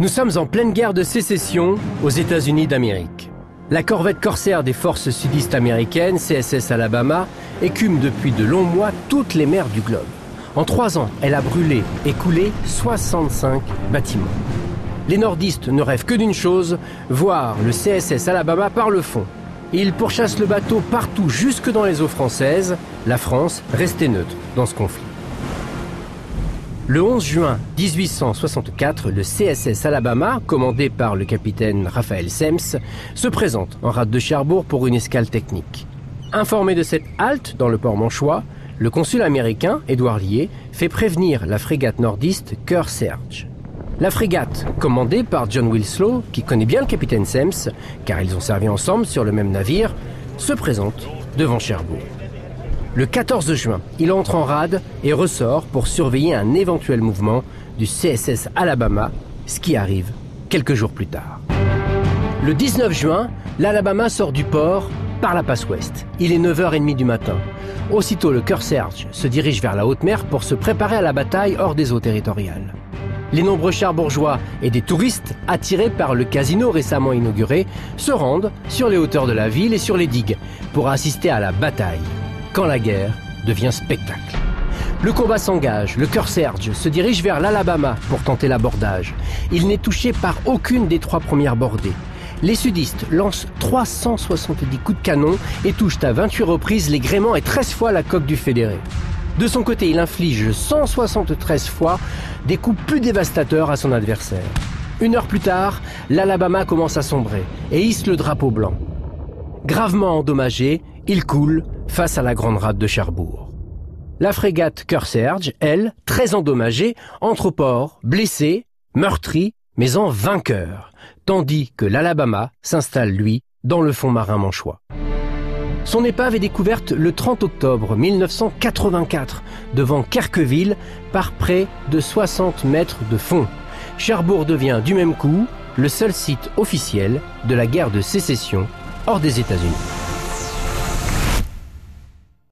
Nous sommes en pleine guerre de sécession aux États-Unis d'Amérique. La corvette corsaire des forces sudistes américaines, CSS Alabama, écume depuis de longs mois toutes les mers du globe. En trois ans, elle a brûlé et coulé 65 bâtiments. Les nordistes ne rêvent que d'une chose, voir le CSS Alabama par le fond. Ils pourchassent le bateau partout jusque dans les eaux françaises, la France restait neutre dans ce conflit. Le 11 juin 1864, le CSS Alabama, commandé par le capitaine Raphaël Sems, se présente en rade de Cherbourg pour une escale technique. Informé de cette halte dans le port Manchois, le consul américain, Édouard Lier, fait prévenir la frégate nordiste Cœur Serge. La frégate, commandée par John Wilslow, qui connaît bien le capitaine Sems, car ils ont servi ensemble sur le même navire, se présente devant Cherbourg. Le 14 juin, il entre en rade et ressort pour surveiller un éventuel mouvement du CSS Alabama, ce qui arrive quelques jours plus tard. Le 19 juin, l'Alabama sort du port par la passe ouest. Il est 9h30 du matin. Aussitôt, le cœur Serge se dirige vers la haute mer pour se préparer à la bataille hors des eaux territoriales. Les nombreux chars bourgeois et des touristes, attirés par le casino récemment inauguré, se rendent sur les hauteurs de la ville et sur les digues pour assister à la bataille quand la guerre devient spectacle. Le combat s'engage, le cœur Serge se dirige vers l'Alabama pour tenter l'abordage. Il n'est touché par aucune des trois premières bordées. Les sudistes lancent 370 coups de canon et touchent à 28 reprises les gréements et 13 fois la coque du fédéré. De son côté, il inflige 173 fois des coups plus dévastateurs à son adversaire. Une heure plus tard, l'Alabama commence à sombrer et hisse le drapeau blanc. Gravement endommagé, il coule face à la grande rade de Cherbourg. La frégate Cœur Serge, elle, très endommagée, entre au port, blessée, meurtrie, mais en vainqueur, tandis que l'Alabama s'installe, lui, dans le fond marin manchois. Son épave est découverte le 30 octobre 1984 devant Kerqueville par près de 60 mètres de fond. Cherbourg devient du même coup le seul site officiel de la guerre de sécession hors des États-Unis.